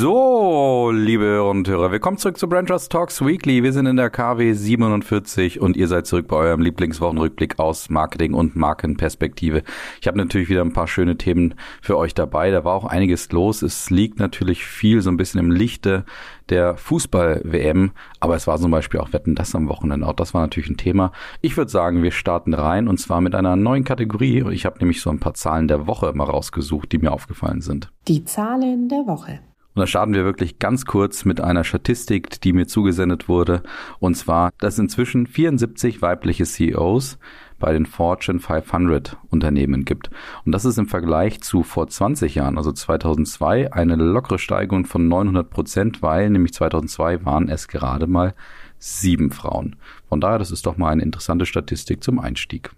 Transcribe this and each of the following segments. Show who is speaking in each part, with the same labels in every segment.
Speaker 1: So, liebe Hörer und Hörer, willkommen zurück zu Brand Trust Talks Weekly. Wir sind in der KW 47 und ihr seid zurück bei eurem Lieblingswochenrückblick aus Marketing und Markenperspektive. Ich habe natürlich wieder ein paar schöne Themen für euch dabei. Da war auch einiges los. Es liegt natürlich viel so ein bisschen im Lichte der Fußball-WM, aber es war zum Beispiel auch Wetten das am Wochenende. Auch das war natürlich ein Thema. Ich würde sagen, wir starten rein und zwar mit einer neuen Kategorie. Ich habe nämlich so ein paar Zahlen der Woche mal rausgesucht, die mir aufgefallen sind.
Speaker 2: Die Zahlen der Woche.
Speaker 1: Und da starten wir wirklich ganz kurz mit einer Statistik, die mir zugesendet wurde. Und zwar, dass inzwischen 74 weibliche CEOs bei den Fortune 500 Unternehmen gibt. Und das ist im Vergleich zu vor 20 Jahren, also 2002, eine lockere Steigerung von 900 Prozent, weil nämlich 2002 waren es gerade mal sieben Frauen. Von daher, das ist doch mal eine interessante Statistik zum Einstieg.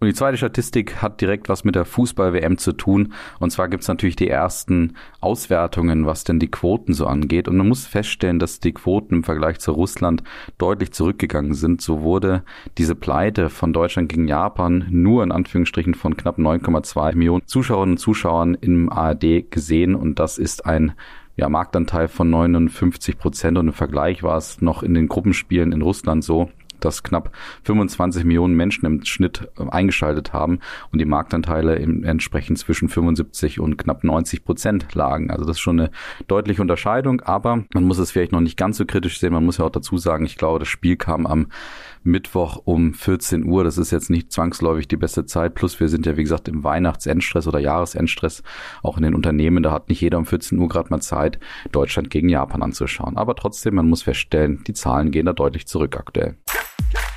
Speaker 1: Und die zweite Statistik hat direkt was mit der Fußball-WM zu tun. Und zwar gibt's natürlich die ersten Auswertungen, was denn die Quoten so angeht. Und man muss feststellen, dass die Quoten im Vergleich zu Russland deutlich zurückgegangen sind. So wurde diese Pleite von Deutschland gegen Japan nur in Anführungsstrichen von knapp 9,2 Millionen Zuschauerinnen und Zuschauern im ARD gesehen. Und das ist ein ja, Marktanteil von 59 Prozent und im Vergleich war es noch in den Gruppenspielen in Russland so, dass knapp 25 Millionen Menschen im Schnitt äh, eingeschaltet haben und die Marktanteile entsprechend zwischen 75 und knapp 90 Prozent lagen. Also das ist schon eine deutliche Unterscheidung, aber man muss es vielleicht noch nicht ganz so kritisch sehen. Man muss ja auch dazu sagen, ich glaube, das Spiel kam am Mittwoch um 14 Uhr. Das ist jetzt nicht zwangsläufig die beste Zeit. Plus wir sind ja, wie gesagt, im Weihnachtsendstress oder Jahresendstress auch in den Unternehmen. Da hat nicht jeder um 14 Uhr gerade mal Zeit, Deutschland gegen Japan anzuschauen. Aber trotzdem, man muss feststellen, die Zahlen gehen da deutlich zurück aktuell. Captain.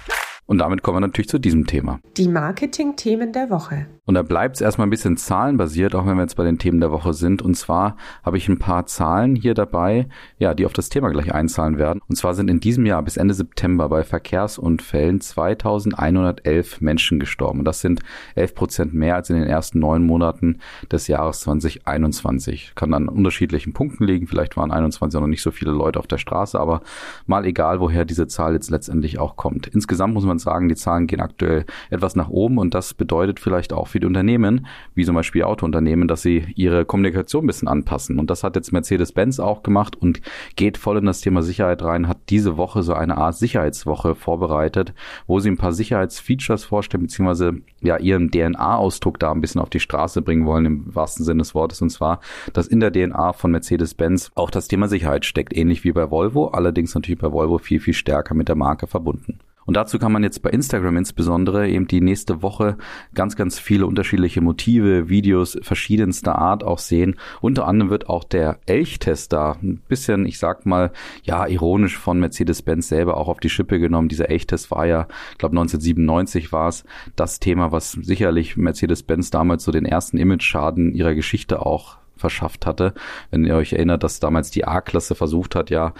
Speaker 1: Und damit kommen wir natürlich zu diesem Thema.
Speaker 2: Die Marketing-Themen der Woche.
Speaker 1: Und da bleibt es erstmal ein bisschen zahlenbasiert, auch wenn wir jetzt bei den Themen der Woche sind. Und zwar habe ich ein paar Zahlen hier dabei, ja, die auf das Thema gleich einzahlen werden. Und zwar sind in diesem Jahr bis Ende September bei Verkehrsunfällen 2111 Menschen gestorben. Und das sind 11 Prozent mehr als in den ersten neun Monaten des Jahres 2021. Kann an unterschiedlichen Punkten liegen. Vielleicht waren 21 noch nicht so viele Leute auf der Straße, aber mal egal, woher diese Zahl jetzt letztendlich auch kommt. Insgesamt muss man sagen, die Zahlen gehen aktuell etwas nach oben und das bedeutet vielleicht auch für die Unternehmen, wie zum Beispiel Autounternehmen, dass sie ihre Kommunikation ein bisschen anpassen. Und das hat jetzt Mercedes-Benz auch gemacht und geht voll in das Thema Sicherheit rein, hat diese Woche so eine Art Sicherheitswoche vorbereitet, wo sie ein paar Sicherheitsfeatures vorstellen, beziehungsweise ja ihren DNA-Ausdruck da ein bisschen auf die Straße bringen wollen, im wahrsten Sinne des Wortes. Und zwar, dass in der DNA von Mercedes-Benz auch das Thema Sicherheit steckt, ähnlich wie bei Volvo, allerdings natürlich bei Volvo viel, viel stärker mit der Marke verbunden. Und dazu kann man jetzt bei Instagram insbesondere eben die nächste Woche ganz, ganz viele unterschiedliche Motive, Videos verschiedenster Art auch sehen. Unter anderem wird auch der Elchtest da ein bisschen, ich sag mal, ja, ironisch von Mercedes-Benz selber auch auf die Schippe genommen. Dieser Elchtest war ja, ich glaube 1997 war es, das Thema, was sicherlich Mercedes-Benz damals so den ersten Image-Schaden ihrer Geschichte auch verschafft hatte. Wenn ihr euch erinnert, dass damals die A-Klasse versucht hat, ja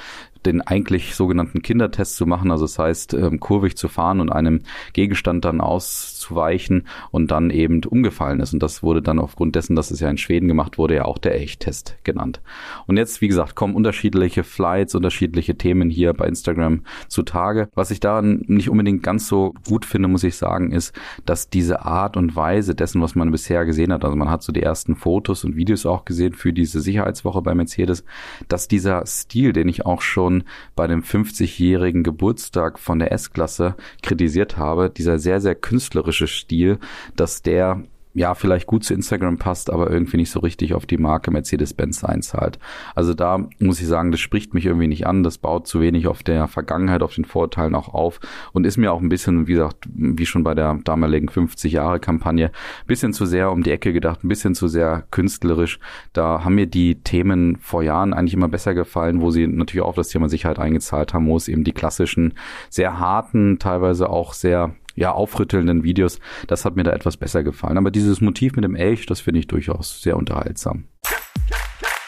Speaker 1: den eigentlich sogenannten Kindertest zu machen, also das heißt ähm, kurvig zu fahren und einem Gegenstand dann auszuweichen und dann eben umgefallen ist. Und das wurde dann aufgrund dessen, dass es ja in Schweden gemacht wurde, ja auch der Elchtest genannt. Und jetzt, wie gesagt, kommen unterschiedliche Flights, unterschiedliche Themen hier bei Instagram zutage. Was ich daran nicht unbedingt ganz so gut finde, muss ich sagen, ist, dass diese Art und Weise dessen, was man bisher gesehen hat, also man hat so die ersten Fotos und Videos auch gesehen für diese Sicherheitswoche bei Mercedes, dass dieser Stil, den ich auch schon schon bei dem 50-jährigen Geburtstag von der S-Klasse kritisiert habe, dieser sehr, sehr künstlerische Stil, dass der ja, vielleicht gut zu Instagram passt, aber irgendwie nicht so richtig auf die Marke Mercedes-Benz einzahlt. Also da muss ich sagen, das spricht mich irgendwie nicht an, das baut zu wenig auf der Vergangenheit, auf den Vorteilen auch auf und ist mir auch ein bisschen, wie gesagt, wie schon bei der damaligen 50-Jahre-Kampagne, bisschen zu sehr um die Ecke gedacht, ein bisschen zu sehr künstlerisch. Da haben mir die Themen vor Jahren eigentlich immer besser gefallen, wo sie natürlich auch auf das Thema Sicherheit eingezahlt haben, wo es eben die klassischen, sehr harten, teilweise auch sehr ja, aufrüttelnden Videos. Das hat mir da etwas besser gefallen. Aber dieses Motiv mit dem Elch, das finde ich durchaus sehr unterhaltsam.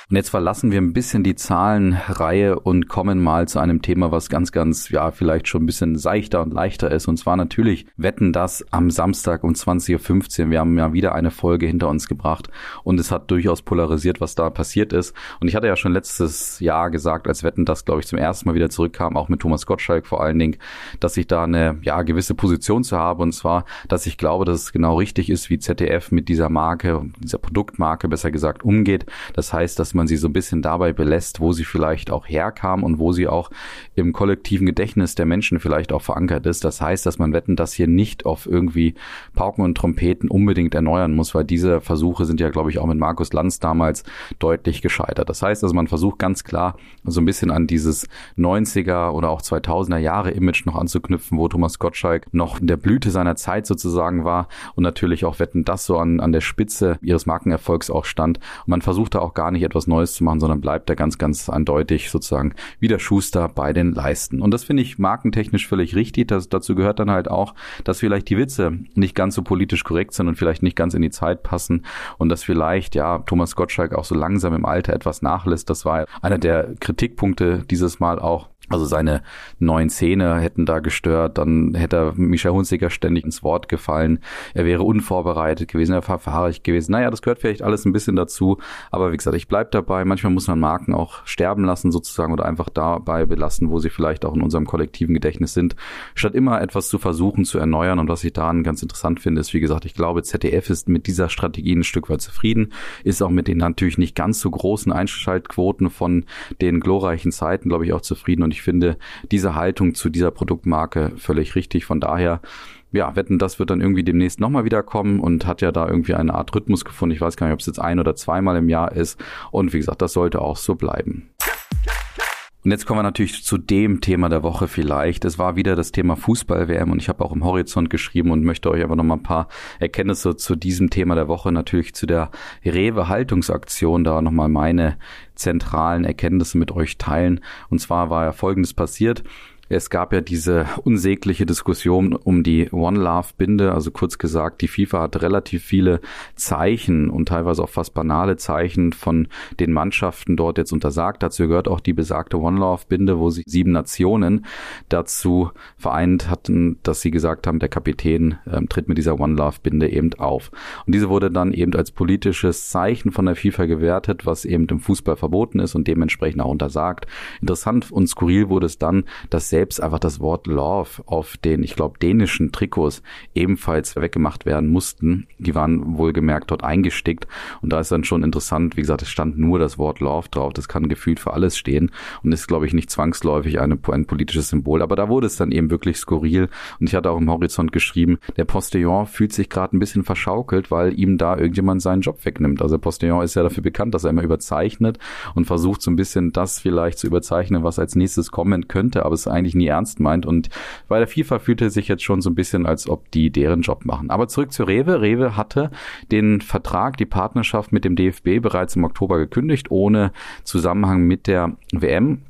Speaker 1: Und jetzt verlassen wir ein bisschen die Zahlenreihe und kommen mal zu einem Thema, was ganz, ganz, ja, vielleicht schon ein bisschen seichter und leichter ist. Und zwar natürlich Wetten das am Samstag um 20.15 Uhr. Wir haben ja wieder eine Folge hinter uns gebracht und es hat durchaus polarisiert, was da passiert ist. Und ich hatte ja schon letztes Jahr gesagt, als Wetten das, glaube ich, zum ersten Mal wieder zurückkam, auch mit Thomas Gottschalk vor allen Dingen, dass ich da eine, ja, gewisse Position zu habe. Und zwar, dass ich glaube, dass es genau richtig ist, wie ZDF mit dieser Marke, dieser Produktmarke besser gesagt, umgeht. Das heißt, dass man sie so ein bisschen dabei belässt, wo sie vielleicht auch herkam und wo sie auch im kollektiven Gedächtnis der Menschen vielleicht auch verankert ist. Das heißt, dass man wetten, dass hier nicht auf irgendwie Pauken und Trompeten unbedingt erneuern muss, weil diese Versuche sind ja, glaube ich, auch mit Markus Lanz damals deutlich gescheitert. Das heißt, also man versucht ganz klar so ein bisschen an dieses 90er oder auch 2000er Jahre Image noch anzuknüpfen, wo Thomas Gottschalk noch in der Blüte seiner Zeit sozusagen war und natürlich auch wetten, das so an, an der Spitze ihres Markenerfolgs auch stand. Und man versucht da auch gar nicht etwas Neues zu machen, sondern bleibt da ganz, ganz eindeutig sozusagen wieder Schuster bei den Leisten. Und das finde ich markentechnisch völlig richtig. Das, dazu gehört dann halt auch, dass vielleicht die Witze nicht ganz so politisch korrekt sind und vielleicht nicht ganz in die Zeit passen und dass vielleicht, ja, Thomas Gottschalk auch so langsam im Alter etwas nachlässt. Das war einer der Kritikpunkte dieses Mal auch. Also seine neuen Zähne hätten da gestört, dann hätte Micha Hunziker ständig ins Wort gefallen, er wäre unvorbereitet gewesen, er war fahrig gewesen. Naja, das gehört vielleicht alles ein bisschen dazu, aber wie gesagt, ich bleib dabei. Manchmal muss man Marken auch sterben lassen sozusagen oder einfach dabei belassen, wo sie vielleicht auch in unserem kollektiven Gedächtnis sind, statt immer etwas zu versuchen zu erneuern. Und was ich daran ganz interessant finde, ist, wie gesagt, ich glaube, ZDF ist mit dieser Strategie ein Stück weit zufrieden, ist auch mit den natürlich nicht ganz so großen Einschaltquoten von den glorreichen Zeiten, glaube ich, auch zufrieden. Und ich finde diese Haltung zu dieser Produktmarke völlig richtig. Von daher ja, wetten, das wird dann irgendwie demnächst nochmal wieder kommen und hat ja da irgendwie eine Art Rhythmus gefunden. Ich weiß gar nicht, ob es jetzt ein oder zweimal im Jahr ist. Und wie gesagt, das sollte auch so bleiben. Und jetzt kommen wir natürlich zu dem Thema der Woche vielleicht. Es war wieder das Thema Fußball-WM und ich habe auch im Horizont geschrieben und möchte euch aber noch mal ein paar Erkenntnisse zu diesem Thema der Woche, natürlich zu der Rewe-Haltungsaktion, da noch mal meine zentralen Erkenntnisse mit euch teilen. Und zwar war ja Folgendes passiert. Es gab ja diese unsägliche Diskussion um die One Love Binde, also kurz gesagt, die FIFA hat relativ viele Zeichen und teilweise auch fast banale Zeichen von den Mannschaften dort jetzt untersagt. Dazu gehört auch die besagte One Love Binde, wo sich sieben Nationen dazu vereint hatten, dass sie gesagt haben, der Kapitän äh, tritt mit dieser One Love Binde eben auf. Und diese wurde dann eben als politisches Zeichen von der FIFA gewertet, was eben im Fußball verboten ist und dementsprechend auch untersagt. Interessant und skurril wurde es dann, dass selbst einfach das Wort Love auf den, ich glaube, dänischen Trikots ebenfalls weggemacht werden mussten. Die waren wohlgemerkt dort eingestickt. Und da ist dann schon interessant, wie gesagt, es stand nur das Wort Love drauf. Das kann gefühlt für alles stehen und ist, glaube ich, nicht zwangsläufig eine, ein politisches Symbol. Aber da wurde es dann eben wirklich skurril. Und ich hatte auch im Horizont geschrieben, der Postillon fühlt sich gerade ein bisschen verschaukelt, weil ihm da irgendjemand seinen Job wegnimmt. Also Postillon ist ja dafür bekannt, dass er immer überzeichnet und versucht so ein bisschen das vielleicht zu überzeichnen, was als nächstes kommen könnte. Aber es ist eigentlich eigentlich nie ernst meint. Und bei der FIFA fühlte sich jetzt schon so ein bisschen, als ob die deren Job machen. Aber zurück zu Rewe. Rewe hatte den Vertrag, die Partnerschaft mit dem DFB bereits im Oktober gekündigt, ohne Zusammenhang mit der WM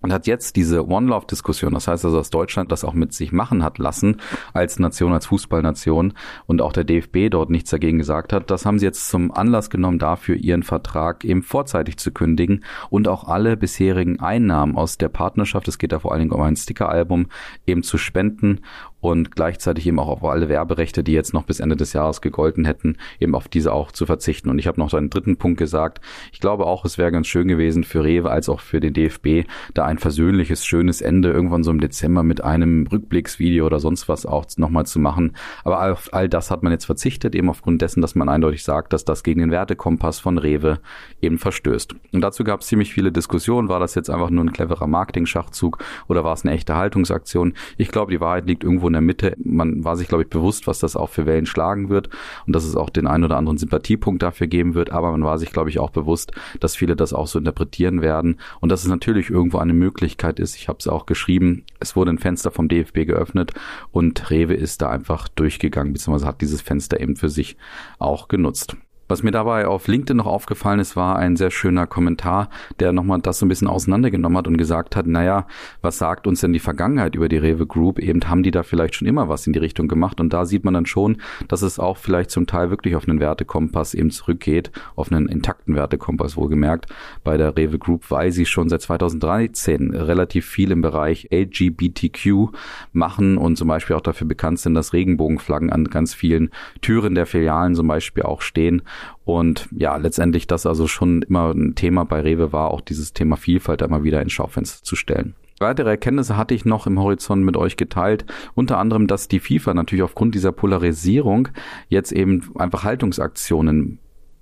Speaker 1: und hat jetzt diese One Love Diskussion, das heißt also, dass Deutschland das auch mit sich machen hat lassen als Nation, als Fußballnation und auch der DFB dort nichts dagegen gesagt hat, das haben sie jetzt zum Anlass genommen dafür, ihren Vertrag eben vorzeitig zu kündigen und auch alle bisherigen Einnahmen aus der Partnerschaft, es geht da vor allen Dingen um ein Stickeralbum, eben zu spenden und gleichzeitig eben auch auf alle Werberechte, die jetzt noch bis Ende des Jahres gegolten hätten, eben auf diese auch zu verzichten. Und ich habe noch einen dritten Punkt gesagt. Ich glaube auch, es wäre ganz schön gewesen für Rewe als auch für den DFB, da ein versöhnliches, schönes Ende irgendwann so im Dezember mit einem Rückblicksvideo oder sonst was auch nochmal zu machen. Aber auf all das hat man jetzt verzichtet, eben aufgrund dessen, dass man eindeutig sagt, dass das gegen den Wertekompass von Rewe eben verstößt. Und dazu gab es ziemlich viele Diskussionen. War das jetzt einfach nur ein cleverer Marketing-Schachzug oder war es eine echte Haltungsaktion? Ich glaube, die Wahrheit liegt in der Mitte. Man war sich, glaube ich, bewusst, was das auch für Wellen schlagen wird und dass es auch den einen oder anderen Sympathiepunkt dafür geben wird. Aber man war sich, glaube ich, auch bewusst, dass viele das auch so interpretieren werden und dass es natürlich irgendwo eine Möglichkeit ist. Ich habe es auch geschrieben. Es wurde ein Fenster vom DFB geöffnet und Rewe ist da einfach durchgegangen, beziehungsweise hat dieses Fenster eben für sich auch genutzt. Was mir dabei auf LinkedIn noch aufgefallen ist, war ein sehr schöner Kommentar, der nochmal das so ein bisschen auseinandergenommen hat und gesagt hat, naja, was sagt uns denn die Vergangenheit über die Rewe Group? Eben haben die da vielleicht schon immer was in die Richtung gemacht? Und da sieht man dann schon, dass es auch vielleicht zum Teil wirklich auf einen Wertekompass eben zurückgeht, auf einen intakten Wertekompass wohlgemerkt. Bei der Rewe Group, weil sie schon seit 2013 relativ viel im Bereich LGBTQ machen und zum Beispiel auch dafür bekannt sind, dass Regenbogenflaggen an ganz vielen Türen der Filialen zum Beispiel auch stehen und ja, letztendlich das also schon immer ein Thema bei Rewe war, auch dieses Thema Vielfalt immer wieder ins Schaufenster zu stellen. Weitere Erkenntnisse hatte ich noch im Horizont mit euch geteilt. Unter anderem, dass die FIFA natürlich aufgrund dieser Polarisierung jetzt eben einfach Haltungsaktionen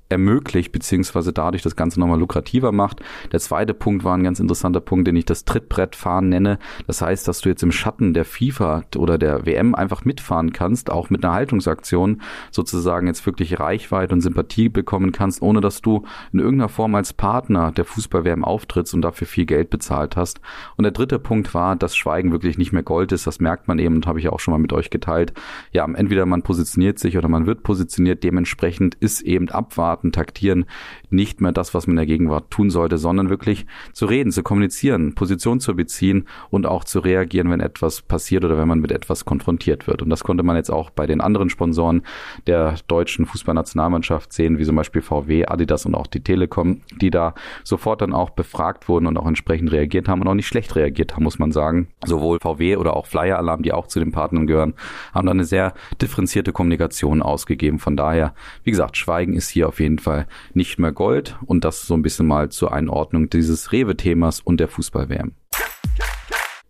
Speaker 1: ermöglicht, beziehungsweise dadurch das Ganze nochmal lukrativer macht. Der zweite Punkt war ein ganz interessanter Punkt, den ich das Trittbrettfahren nenne. Das heißt, dass du jetzt im Schatten der FIFA oder der WM einfach mitfahren kannst, auch mit einer Haltungsaktion sozusagen jetzt wirklich Reichweite und Sympathie bekommen kannst, ohne dass du in irgendeiner Form als Partner der Fußball-WM auftrittst und dafür viel Geld bezahlt hast. Und der dritte Punkt war, dass Schweigen wirklich nicht mehr Gold ist. Das merkt man eben und habe ich auch schon mal mit euch geteilt. Ja, entweder man positioniert sich oder man wird positioniert. Dementsprechend ist eben abwarten Daten taktieren nicht mehr das, was man in der Gegenwart tun sollte, sondern wirklich zu reden, zu kommunizieren, Position zu beziehen und auch zu reagieren, wenn etwas passiert oder wenn man mit etwas konfrontiert wird. Und das konnte man jetzt auch bei den anderen Sponsoren der deutschen Fußballnationalmannschaft sehen, wie zum Beispiel VW, Adidas und auch die Telekom, die da sofort dann auch befragt wurden und auch entsprechend reagiert haben und auch nicht schlecht reagiert haben, muss man sagen. Sowohl VW oder auch Flyer Alarm, die auch zu den Partnern gehören, haben da eine sehr differenzierte Kommunikation ausgegeben. Von daher, wie gesagt, Schweigen ist hier auf jeden jeden Fall nicht mehr Gold und das so ein bisschen mal zur Einordnung dieses Rewe-Themas und der Fußball-WM.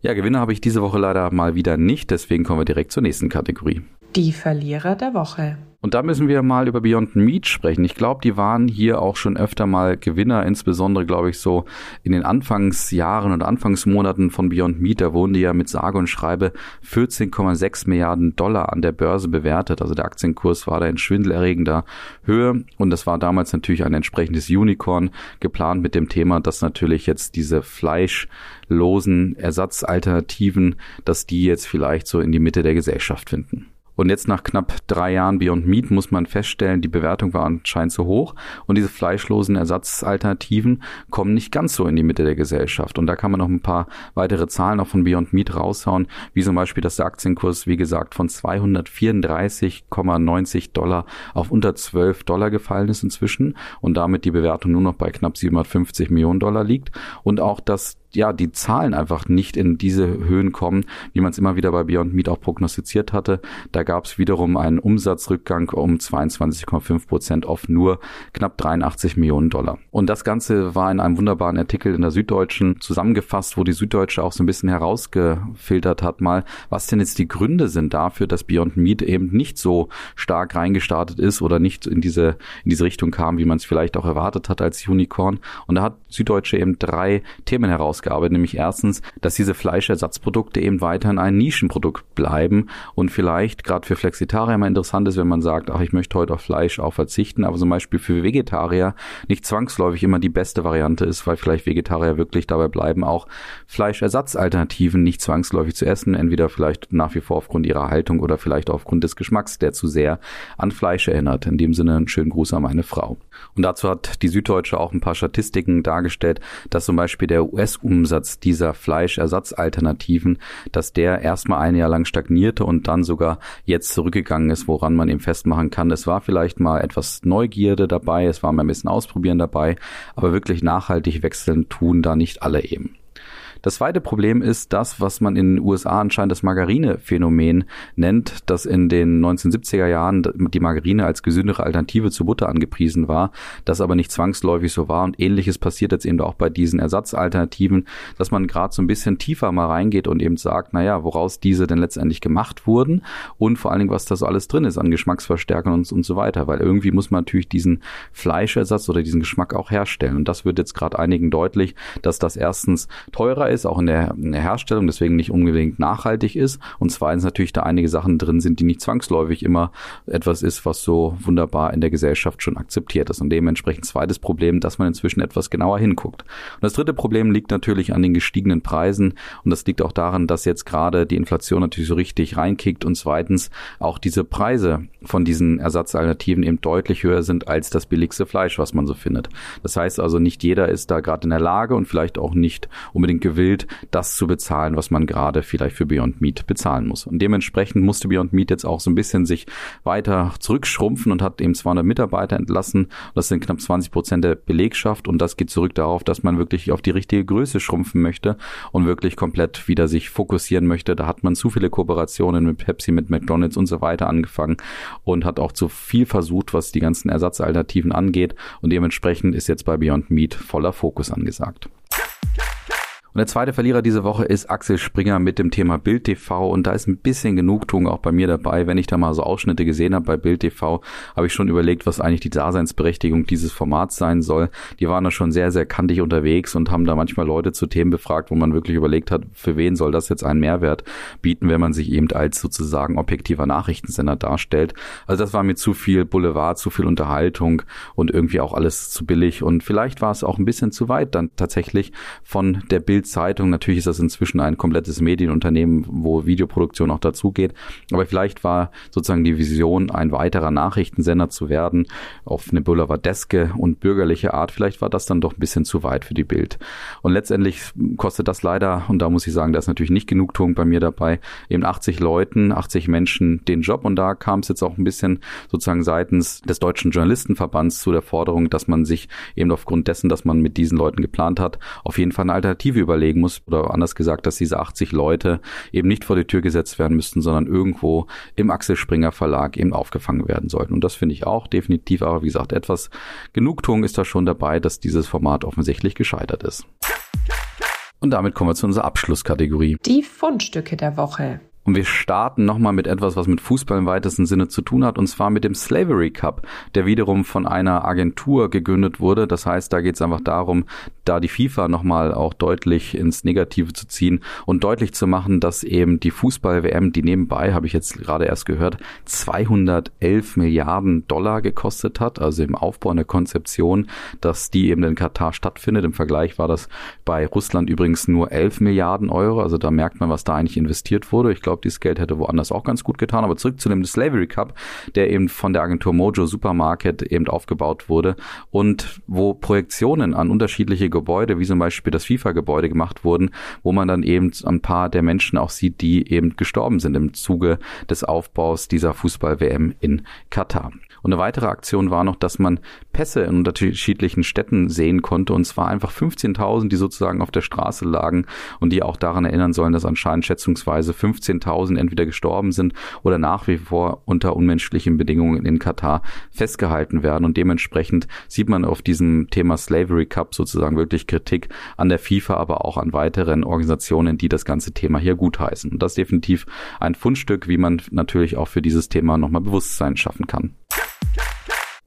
Speaker 1: Ja, Gewinner habe ich diese Woche leider mal wieder nicht, deswegen kommen wir direkt zur nächsten Kategorie.
Speaker 2: Die Verlierer der Woche.
Speaker 1: Und da müssen wir mal über Beyond Meat sprechen. Ich glaube, die waren hier auch schon öfter mal Gewinner, insbesondere glaube ich so in den Anfangsjahren und Anfangsmonaten von Beyond Meat. Da wurden die ja mit sage und schreibe 14,6 Milliarden Dollar an der Börse bewertet. Also der Aktienkurs war da in schwindelerregender Höhe und das war damals natürlich ein entsprechendes Unicorn geplant mit dem Thema, dass natürlich jetzt diese fleischlosen Ersatzalternativen, dass die jetzt vielleicht so in die Mitte der Gesellschaft finden. Und jetzt nach knapp drei Jahren Beyond Meat muss man feststellen, die Bewertung war anscheinend zu hoch. Und diese fleischlosen Ersatzalternativen kommen nicht ganz so in die Mitte der Gesellschaft. Und da kann man noch ein paar weitere Zahlen auch von Beyond Meat raushauen, wie zum Beispiel, dass der Aktienkurs, wie gesagt, von 234,90 Dollar auf unter 12 Dollar gefallen ist inzwischen. Und damit die Bewertung nur noch bei knapp 750 Millionen Dollar liegt. Und auch, dass ja, die Zahlen einfach nicht in diese Höhen kommen, wie man es immer wieder bei Beyond Meat auch prognostiziert hatte. Da gab es wiederum einen Umsatzrückgang um 22,5 Prozent auf nur knapp 83 Millionen Dollar. Und das Ganze war in einem wunderbaren Artikel in der Süddeutschen zusammengefasst, wo die Süddeutsche auch so ein bisschen herausgefiltert hat mal, was denn jetzt die Gründe sind dafür, dass Beyond Meat eben nicht so stark reingestartet ist oder nicht in diese, in diese Richtung kam, wie man es vielleicht auch erwartet hat als Unicorn. Und da hat Süddeutsche eben drei Themen herausgefunden herausgearbeitet, nämlich erstens, dass diese Fleischersatzprodukte eben weiterhin ein Nischenprodukt bleiben und vielleicht gerade für Flexitarier mal interessant ist, wenn man sagt, ach, ich möchte heute auf Fleisch auch verzichten, aber zum Beispiel für Vegetarier nicht zwangsläufig immer die beste Variante ist, weil vielleicht Vegetarier wirklich dabei bleiben, auch Fleischersatzalternativen nicht zwangsläufig zu essen, entweder vielleicht nach wie vor aufgrund ihrer Haltung oder vielleicht aufgrund des Geschmacks, der zu sehr an Fleisch erinnert. In dem Sinne einen schönen Gruß an meine Frau. Und dazu hat die Süddeutsche auch ein paar Statistiken dargestellt, dass zum Beispiel der US-Umsatz dieser Fleischersatzalternativen, dass der erstmal ein Jahr lang stagnierte und dann sogar jetzt zurückgegangen ist, woran man eben festmachen kann, es war vielleicht mal etwas Neugierde dabei, es war mal ein bisschen Ausprobieren dabei, aber wirklich nachhaltig wechseln tun da nicht alle eben. Das zweite Problem ist das, was man in den USA anscheinend das Margarine-Phänomen nennt, dass in den 1970er Jahren die Margarine als gesündere Alternative zu Butter angepriesen war, das aber nicht zwangsläufig so war. Und ähnliches passiert jetzt eben auch bei diesen Ersatzalternativen, dass man gerade so ein bisschen tiefer mal reingeht und eben sagt, naja, woraus diese denn letztendlich gemacht wurden und vor allen Dingen, was da so alles drin ist an Geschmacksverstärkern und, und so weiter, weil irgendwie muss man natürlich diesen Fleischersatz oder diesen Geschmack auch herstellen. Und das wird jetzt gerade einigen deutlich, dass das erstens teurer ist, ist, auch in der, in der Herstellung, deswegen nicht unbedingt nachhaltig ist. Und zweitens natürlich da einige Sachen drin sind, die nicht zwangsläufig immer etwas ist, was so wunderbar in der Gesellschaft schon akzeptiert ist. Und dementsprechend zweites Problem, dass man inzwischen etwas genauer hinguckt. Und das dritte Problem liegt natürlich an den gestiegenen Preisen. Und das liegt auch daran, dass jetzt gerade die Inflation natürlich so richtig reinkickt und zweitens auch diese Preise von diesen Ersatzalternativen eben deutlich höher sind als das billigste Fleisch, was man so findet. Das heißt also, nicht jeder ist da gerade in der Lage und vielleicht auch nicht unbedingt gewillt, das zu bezahlen, was man gerade vielleicht für Beyond Meat bezahlen muss. Und dementsprechend musste Beyond Meat jetzt auch so ein bisschen sich weiter zurückschrumpfen und hat eben 200 Mitarbeiter entlassen. Das sind knapp 20 Prozent der Belegschaft und das geht zurück darauf, dass man wirklich auf die richtige Größe schrumpfen möchte und wirklich komplett wieder sich fokussieren möchte. Da hat man zu viele Kooperationen mit Pepsi, mit McDonald's und so weiter angefangen und hat auch zu viel versucht, was die ganzen Ersatzalternativen angeht. Und dementsprechend ist jetzt bei Beyond Meat voller Fokus angesagt. Und der zweite Verlierer diese Woche ist Axel Springer mit dem Thema Bild TV. Und da ist ein bisschen Genugtuung auch bei mir dabei. Wenn ich da mal so Ausschnitte gesehen habe bei Bild TV, habe ich schon überlegt, was eigentlich die Daseinsberechtigung dieses Formats sein soll. Die waren da schon sehr, sehr kantig unterwegs und haben da manchmal Leute zu Themen befragt, wo man wirklich überlegt hat, für wen soll das jetzt einen Mehrwert bieten, wenn man sich eben als sozusagen objektiver Nachrichtensender darstellt. Also das war mir zu viel Boulevard, zu viel Unterhaltung und irgendwie auch alles zu billig. Und vielleicht war es auch ein bisschen zu weit dann tatsächlich von der Bild Zeitung. Natürlich ist das inzwischen ein komplettes Medienunternehmen, wo Videoproduktion auch dazugeht. Aber vielleicht war sozusagen die Vision, ein weiterer Nachrichtensender zu werden, auf eine boulevardeske und bürgerliche Art. Vielleicht war das dann doch ein bisschen zu weit für die Bild. Und letztendlich kostet das leider, und da muss ich sagen, da ist natürlich nicht Genugtuung bei mir dabei, eben 80 Leuten, 80 Menschen den Job. Und da kam es jetzt auch ein bisschen sozusagen seitens des Deutschen Journalistenverbands zu der Forderung, dass man sich eben aufgrund dessen, dass man mit diesen Leuten geplant hat, auf jeden Fall eine Alternative überlegen muss, oder anders gesagt, dass diese 80 Leute eben nicht vor die Tür gesetzt werden müssten, sondern irgendwo im Axel Springer Verlag eben aufgefangen werden sollten. Und das finde ich auch definitiv, aber wie gesagt, etwas Genugtuung ist da schon dabei, dass dieses Format offensichtlich gescheitert ist. Und damit kommen wir zu unserer Abschlusskategorie.
Speaker 2: Die Fundstücke der Woche.
Speaker 1: Und wir starten nochmal mit etwas, was mit Fußball im weitesten Sinne zu tun hat, und zwar mit dem Slavery Cup, der wiederum von einer Agentur gegründet wurde. Das heißt, da geht es einfach darum, da die FIFA nochmal auch deutlich ins Negative zu ziehen und deutlich zu machen, dass eben die Fußball-WM, die nebenbei, habe ich jetzt gerade erst gehört, 211 Milliarden Dollar gekostet hat, also im Aufbau einer Konzeption, dass die eben in Katar stattfindet. Im Vergleich war das bei Russland übrigens nur 11 Milliarden Euro, also da merkt man, was da eigentlich investiert wurde. Ich glaube, glaube, dieses Geld hätte woanders auch ganz gut getan. Aber zurück zu dem Slavery Cup, der eben von der Agentur Mojo Supermarket eben aufgebaut wurde und wo Projektionen an unterschiedliche Gebäude, wie zum Beispiel das FIFA-Gebäude gemacht wurden, wo man dann eben ein paar der Menschen auch sieht, die eben gestorben sind im Zuge des Aufbaus dieser Fußball-WM in Katar. Und eine weitere Aktion war noch, dass man Pässe in unterschiedlichen Städten sehen konnte. Und zwar einfach 15.000, die sozusagen auf der Straße lagen und die auch daran erinnern sollen, dass anscheinend schätzungsweise 15.000 entweder gestorben sind oder nach wie vor unter unmenschlichen Bedingungen in Katar festgehalten werden. Und dementsprechend sieht man auf diesem Thema Slavery Cup sozusagen wirklich Kritik an der FIFA, aber auch an weiteren Organisationen, die das ganze Thema hier gutheißen. Und das ist definitiv ein Fundstück, wie man natürlich auch für dieses Thema nochmal Bewusstsein schaffen kann.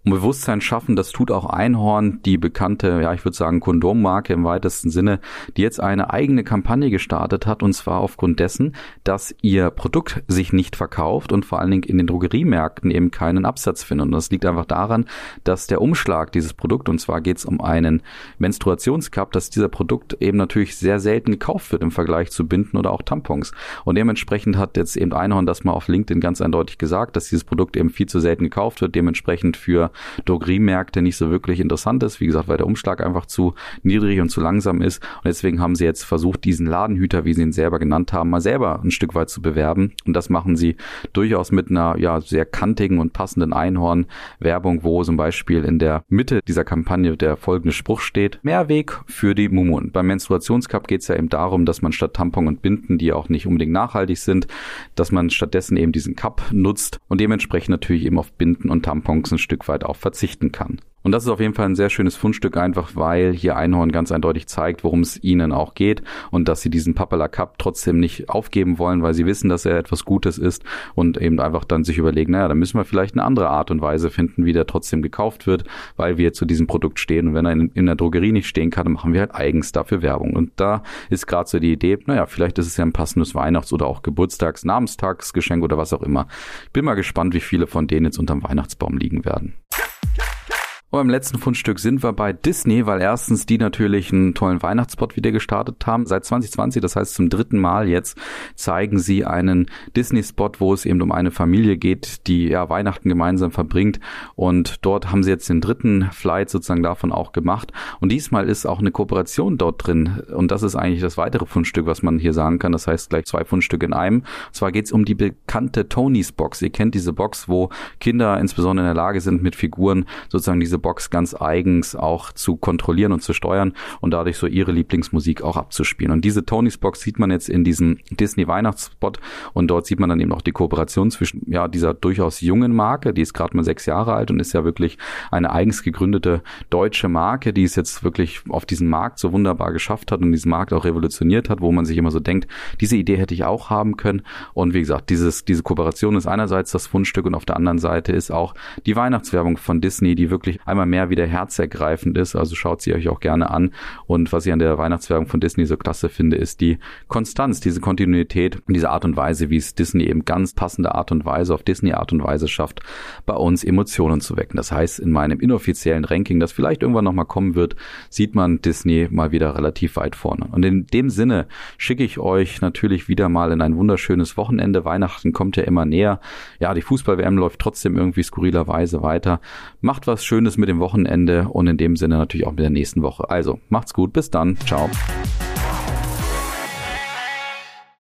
Speaker 1: Und Bewusstsein schaffen, das tut auch Einhorn, die bekannte, ja, ich würde sagen, Kondommarke im weitesten Sinne, die jetzt eine eigene Kampagne gestartet hat, und zwar aufgrund dessen, dass ihr Produkt sich nicht verkauft und vor allen Dingen in den Drogeriemärkten eben keinen Absatz findet. Und das liegt einfach daran, dass der Umschlag dieses Produkt, und zwar geht es um einen Menstruationscup, dass dieser Produkt eben natürlich sehr selten gekauft wird im Vergleich zu Binden oder auch Tampons. Und dementsprechend hat jetzt eben Einhorn das mal auf LinkedIn ganz eindeutig gesagt, dass dieses Produkt eben viel zu selten gekauft wird, dementsprechend für Drogeriemärkte nicht so wirklich interessant ist. Wie gesagt, weil der Umschlag einfach zu niedrig und zu langsam ist. Und deswegen haben sie jetzt versucht, diesen Ladenhüter, wie sie ihn selber genannt haben, mal selber ein Stück weit zu bewerben. Und das machen sie durchaus mit einer ja sehr kantigen und passenden Einhorn-Werbung, wo zum Beispiel in der Mitte dieser Kampagne der folgende Spruch steht: Mehrweg für die Mumun. Beim Menstruationscup geht es ja eben darum, dass man statt Tampon und Binden, die auch nicht unbedingt nachhaltig sind, dass man stattdessen eben diesen Cup nutzt und dementsprechend natürlich eben auf Binden und Tampons ein Stück weit Zeit auch verzichten kann. Und das ist auf jeden Fall ein sehr schönes Fundstück, einfach weil hier Einhorn ganz eindeutig zeigt, worum es ihnen auch geht und dass sie diesen Papala Cup trotzdem nicht aufgeben wollen, weil sie wissen, dass er etwas Gutes ist und eben einfach dann sich überlegen, naja, dann müssen wir vielleicht eine andere Art und Weise finden, wie der trotzdem gekauft wird, weil wir zu diesem Produkt stehen. Und wenn er in, in der Drogerie nicht stehen kann, dann machen wir halt eigens dafür Werbung. Und da ist gerade so die Idee, naja, vielleicht ist es ja ein passendes Weihnachts- oder auch Geburtstags-, Namenstagsgeschenk oder was auch immer. Bin mal gespannt, wie viele von denen jetzt unterm Weihnachtsbaum liegen werden. Und beim letzten Fundstück sind wir bei Disney, weil erstens die natürlich einen tollen Weihnachtsspot wieder gestartet haben. Seit 2020, das heißt zum dritten Mal jetzt, zeigen sie einen Disney-Spot, wo es eben um eine Familie geht, die ja Weihnachten gemeinsam verbringt. Und dort haben sie jetzt den dritten Flight sozusagen davon auch gemacht. Und diesmal ist auch eine Kooperation dort drin. Und das ist eigentlich das weitere Fundstück, was man hier sagen kann. Das heißt gleich zwei Fundstücke in einem. Und zwar geht es um die bekannte Tonys Box. Ihr kennt diese Box, wo Kinder insbesondere in der Lage sind, mit Figuren sozusagen diese Box ganz eigens auch zu kontrollieren und zu steuern und dadurch so ihre Lieblingsmusik auch abzuspielen. Und diese Tonys Box sieht man jetzt in diesem Disney Weihnachtsspot und dort sieht man dann eben auch die Kooperation zwischen ja dieser durchaus jungen Marke, die ist gerade mal sechs Jahre alt und ist ja wirklich eine eigens gegründete deutsche Marke, die es jetzt wirklich auf diesen Markt so wunderbar geschafft hat und diesen Markt auch revolutioniert hat, wo man sich immer so denkt, diese Idee hätte ich auch haben können. Und wie gesagt, dieses, diese Kooperation ist einerseits das Fundstück und auf der anderen Seite ist auch die Weihnachtswerbung von Disney, die wirklich einmal mehr wieder herzergreifend ist. Also schaut sie euch auch gerne an. Und was ich an der Weihnachtswerbung von Disney so klasse finde, ist die Konstanz, diese Kontinuität, diese Art und Weise, wie es Disney eben ganz passende Art und Weise, auf Disney Art und Weise schafft, bei uns Emotionen zu wecken. Das heißt, in meinem inoffiziellen Ranking, das vielleicht irgendwann nochmal kommen wird, sieht man Disney mal wieder relativ weit vorne. Und in dem Sinne schicke ich euch natürlich wieder mal in ein wunderschönes Wochenende. Weihnachten kommt ja immer näher. Ja, die Fußball-WM läuft trotzdem irgendwie skurrilerweise weiter. Macht was Schönes mit dem Wochenende und in dem Sinne natürlich auch mit der nächsten Woche. Also macht's gut, bis dann, ciao.